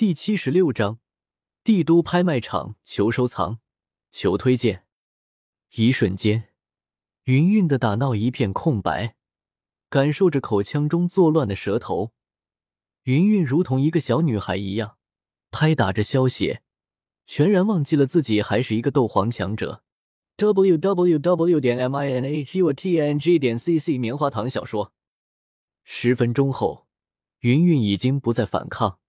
第七十六章，帝都拍卖场，求收藏，求推荐。一瞬间，云云的大脑一片空白，感受着口腔中作乱的舌头，云云如同一个小女孩一样，拍打着消息，全然忘记了自己还是一个斗皇强者。w w w 点 m i n h u t n g 点 c c 棉花糖小说。十分钟后，云云已经不再反抗。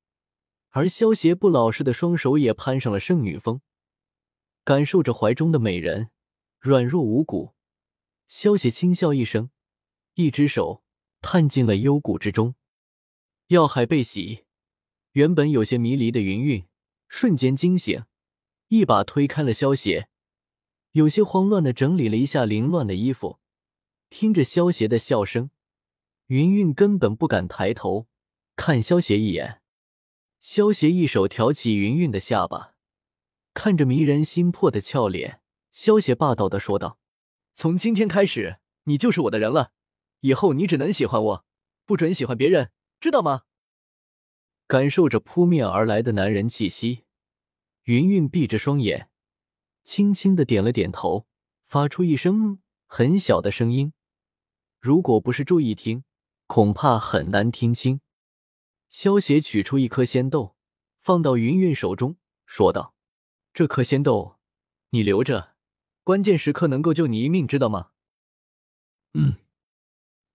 而萧协不老实的双手也攀上了圣女峰，感受着怀中的美人，软弱无骨。萧协轻笑一声，一只手探进了幽谷之中。药海被洗，原本有些迷离的云云瞬间惊醒，一把推开了萧协，有些慌乱的整理了一下凌乱的衣服。听着萧协的笑声，云云根本不敢抬头看萧协一眼。萧协一手挑起云云的下巴，看着迷人心魄的俏脸，萧协霸道的说道：“从今天开始，你就是我的人了。以后你只能喜欢我，不准喜欢别人，知道吗？”感受着扑面而来的男人气息，云云闭着双眼，轻轻的点了点头，发出一声很小的声音，如果不是注意听，恐怕很难听清。萧邪取出一颗仙豆，放到云云手中，说道：“这颗仙豆，你留着，关键时刻能够救你一命，知道吗？”嗯，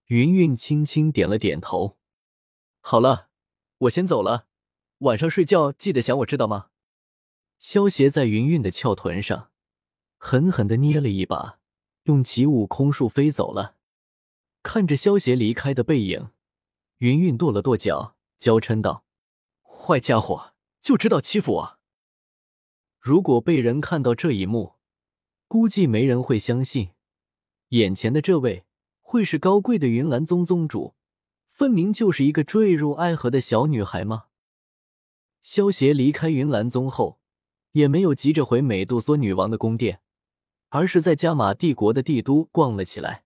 云云轻轻点了点头。好了，我先走了，晚上睡觉记得想我，知道吗？萧邪在云云的翘臀上狠狠的捏了一把，用起舞空术飞走了。看着萧邪离开的背影，云云跺了跺脚。娇嗔道：“坏家伙，就知道欺负我！如果被人看到这一幕，估计没人会相信，眼前的这位会是高贵的云岚宗宗主，分明就是一个坠入爱河的小女孩吗？”萧协离开云岚宗后，也没有急着回美杜莎女王的宫殿，而是在加玛帝国的帝都逛了起来。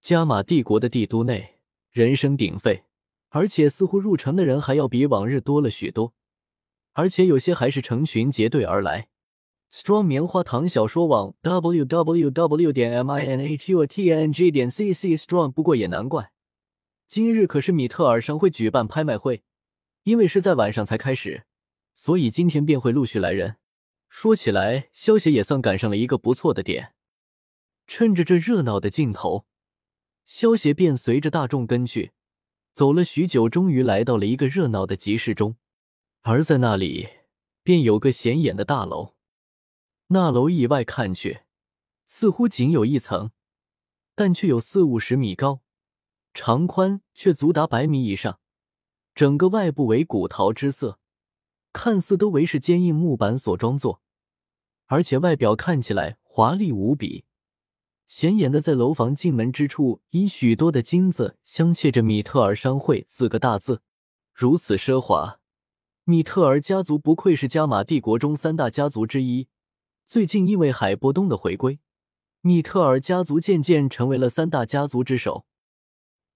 加玛帝国的帝都内，人声鼎沸。而且似乎入城的人还要比往日多了许多，而且有些还是成群结队而来。Strong 棉花糖小说网 w w w 点 m i n h u t n g 点 c c Strong。不过也难怪，今日可是米特尔商会举办拍卖会，因为是在晚上才开始，所以今天便会陆续来人。说起来，萧协也算赶上了一个不错的点。趁着这热闹的劲头，萧协便随着大众跟去。走了许久，终于来到了一个热闹的集市中，而在那里便有个显眼的大楼。那楼以外看去，似乎仅有一层，但却有四五十米高，长宽却足达百米以上。整个外部为古陶之色，看似都为是坚硬木板所装作，而且外表看起来华丽无比。显眼的，在楼房进门之处，以许多的金子镶嵌着“米特尔商会”四个大字，如此奢华。米特尔家族不愧是加玛帝国中三大家族之一。最近因为海波东的回归，米特尔家族渐渐成为了三大家族之首。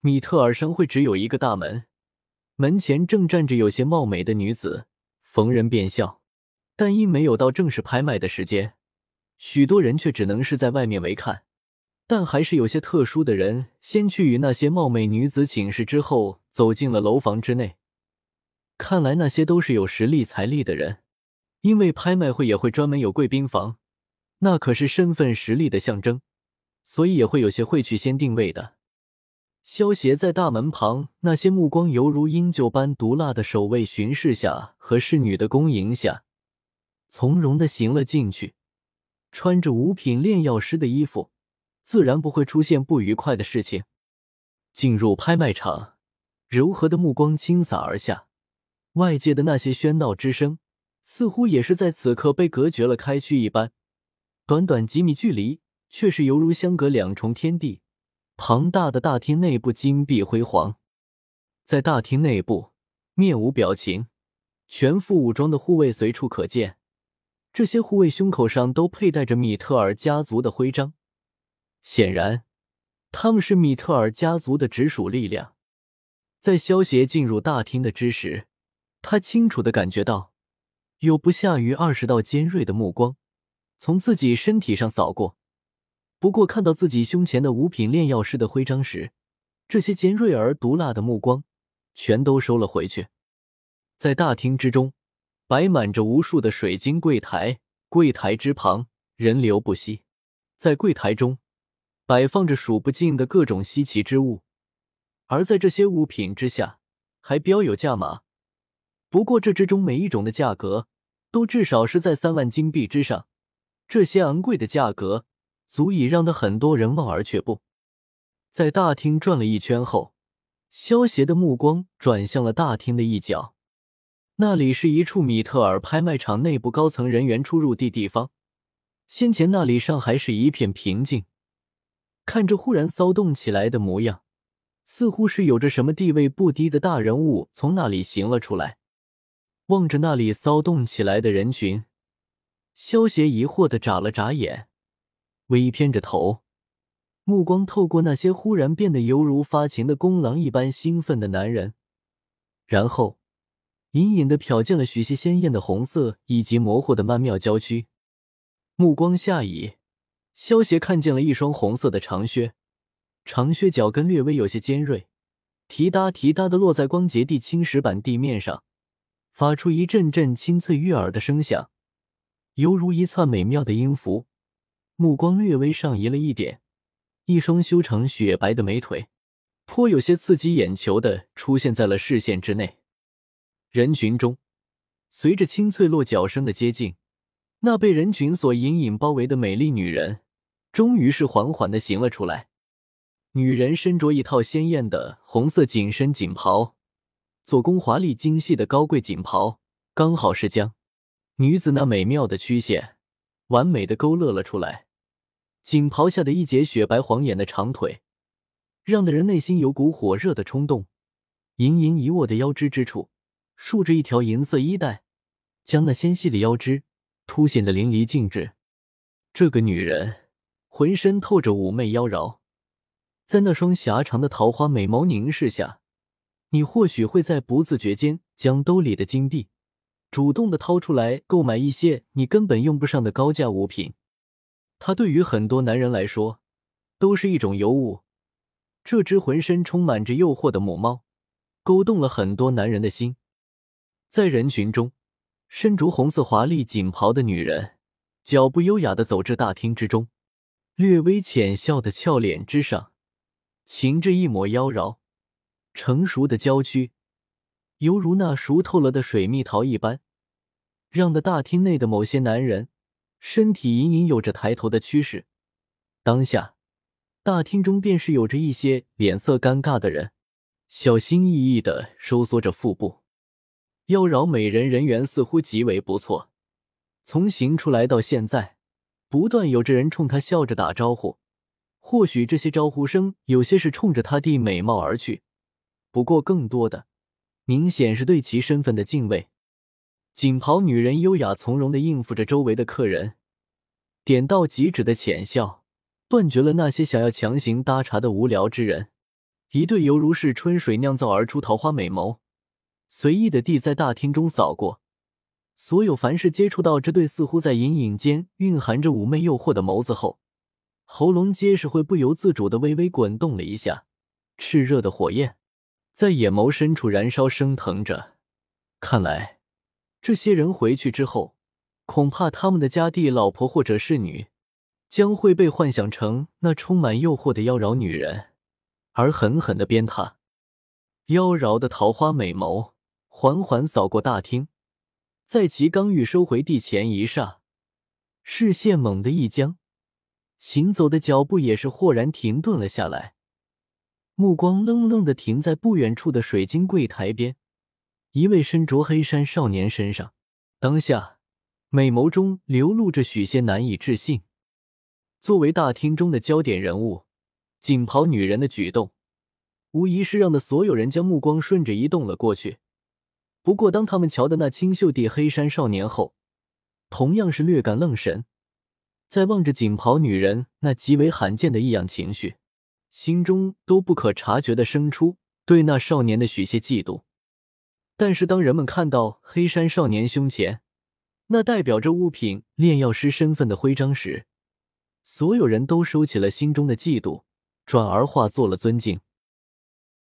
米特尔商会只有一个大门，门前正站着有些貌美的女子，逢人便笑。但因没有到正式拍卖的时间，许多人却只能是在外面围看。但还是有些特殊的人先去与那些貌美女子请示之后，走进了楼房之内。看来那些都是有实力财力的人，因为拍卖会也会专门有贵宾房，那可是身份实力的象征，所以也会有些会去先定位的。萧协在大门旁那些目光犹如鹰鹫般毒辣的守卫巡视下和侍女的恭迎下，从容的行了进去，穿着五品炼药师的衣服。自然不会出现不愉快的事情。进入拍卖场，柔和的目光倾洒而下，外界的那些喧闹之声，似乎也是在此刻被隔绝了开去一般。短短几米距离，却是犹如相隔两重天地。庞大的大厅内部金碧辉煌，在大厅内部面无表情、全副武装的护卫随处可见。这些护卫胸口上都佩戴着米特尔家族的徽章。显然，他们是米特尔家族的直属力量。在萧协进入大厅的之时，他清楚的感觉到，有不下于二十道尖锐的目光从自己身体上扫过。不过看到自己胸前的五品炼药师的徽章时，这些尖锐而毒辣的目光全都收了回去。在大厅之中，摆满着无数的水晶柜台，柜台之旁人流不息。在柜台中，摆放着数不尽的各种稀奇之物，而在这些物品之下，还标有价码。不过这之中每一种的价格都至少是在三万金币之上，这些昂贵的价格足以让得很多人望而却步。在大厅转了一圈后，萧邪的目光转向了大厅的一角，那里是一处米特尔拍卖场内部高层人员出入地地方。先前那里上还是一片平静，看着忽然骚动起来的模样，似乎是有着什么地位不低的大人物从那里行了出来。望着那里骚动起来的人群，萧邪疑惑的眨了眨眼，微偏着头，目光透过那些忽然变得犹如发情的公狼一般兴奋的男人，然后隐隐的瞟见了许些鲜艳的红色以及模糊的曼妙娇躯。目光下移，萧邪看见了一双红色的长靴，长靴脚跟略微有些尖锐，提哒提哒的落在光洁地青石板地面上，发出一阵阵清脆悦耳的声响，犹如一串美妙的音符。目光略微上移了一点，一双修长雪白的美腿，颇有些刺激眼球的出现在了视线之内。人群中，随着清脆落脚声的接近。那被人群所隐隐包围的美丽女人，终于是缓缓的行了出来。女人身着一套鲜艳的红色紧身锦袍，做工华丽精细的高贵锦袍，刚好是将女子那美妙的曲线完美的勾勒了出来。锦袍下的一截雪白晃眼的长腿，让的人内心有股火热的冲动。盈盈一握的腰肢之处，竖着一条银色衣带，将那纤细的腰肢。凸显的淋漓尽致。这个女人浑身透着妩媚妖娆，在那双狭长的桃花美眸凝视下，你或许会在不自觉间将兜里的金币主动的掏出来购买一些你根本用不上的高价物品。它对于很多男人来说都是一种尤物。这只浑身充满着诱惑的母猫，勾动了很多男人的心。在人群中。身着红色华丽锦袍的女人，脚步优雅的走至大厅之中，略微浅笑的俏脸之上，噙着一抹妖娆。成熟的娇躯，犹如那熟透了的水蜜桃一般，让的大厅内的某些男人身体隐隐有着抬头的趋势。当下，大厅中便是有着一些脸色尴尬的人，小心翼翼的收缩着腹部。妖娆美人人缘似乎极为不错，从行出来到现在，不断有着人冲他笑着打招呼。或许这些招呼声有些是冲着他的美貌而去，不过更多的明显是对其身份的敬畏。锦袍女人优雅从容的应付着周围的客人，点到即止的浅笑，断绝了那些想要强行搭茬的无聊之人。一对犹如是春水酿造而出桃花美眸。随意的地在大厅中扫过，所有凡是接触到这对似乎在隐隐间蕴含着妩媚诱惑的眸子后，喉咙皆是会不由自主的微微滚动了一下，炽热的火焰在眼眸深处燃烧升腾着。看来，这些人回去之后，恐怕他们的家弟、老婆或者是女，将会被幻想成那充满诱惑的妖娆女人，而狠狠的鞭挞。妖娆的桃花美眸。缓缓扫过大厅，在其刚欲收回地前一刹，视线猛地一僵，行走的脚步也是豁然停顿了下来，目光愣愣的停在不远处的水晶柜台边，一位身着黑衫少年身上。当下，美眸中流露着许些难以置信。作为大厅中的焦点人物，锦袍女人的举动，无疑是让的所有人将目光顺着移动了过去。不过，当他们瞧的那清秀的黑山少年后，同样是略感愣神，在望着锦袍女人那极为罕见的异样情绪，心中都不可察觉的生出对那少年的许些嫉妒。但是当人们看到黑山少年胸前那代表着物品炼药师身份的徽章时，所有人都收起了心中的嫉妒，转而化作了尊敬。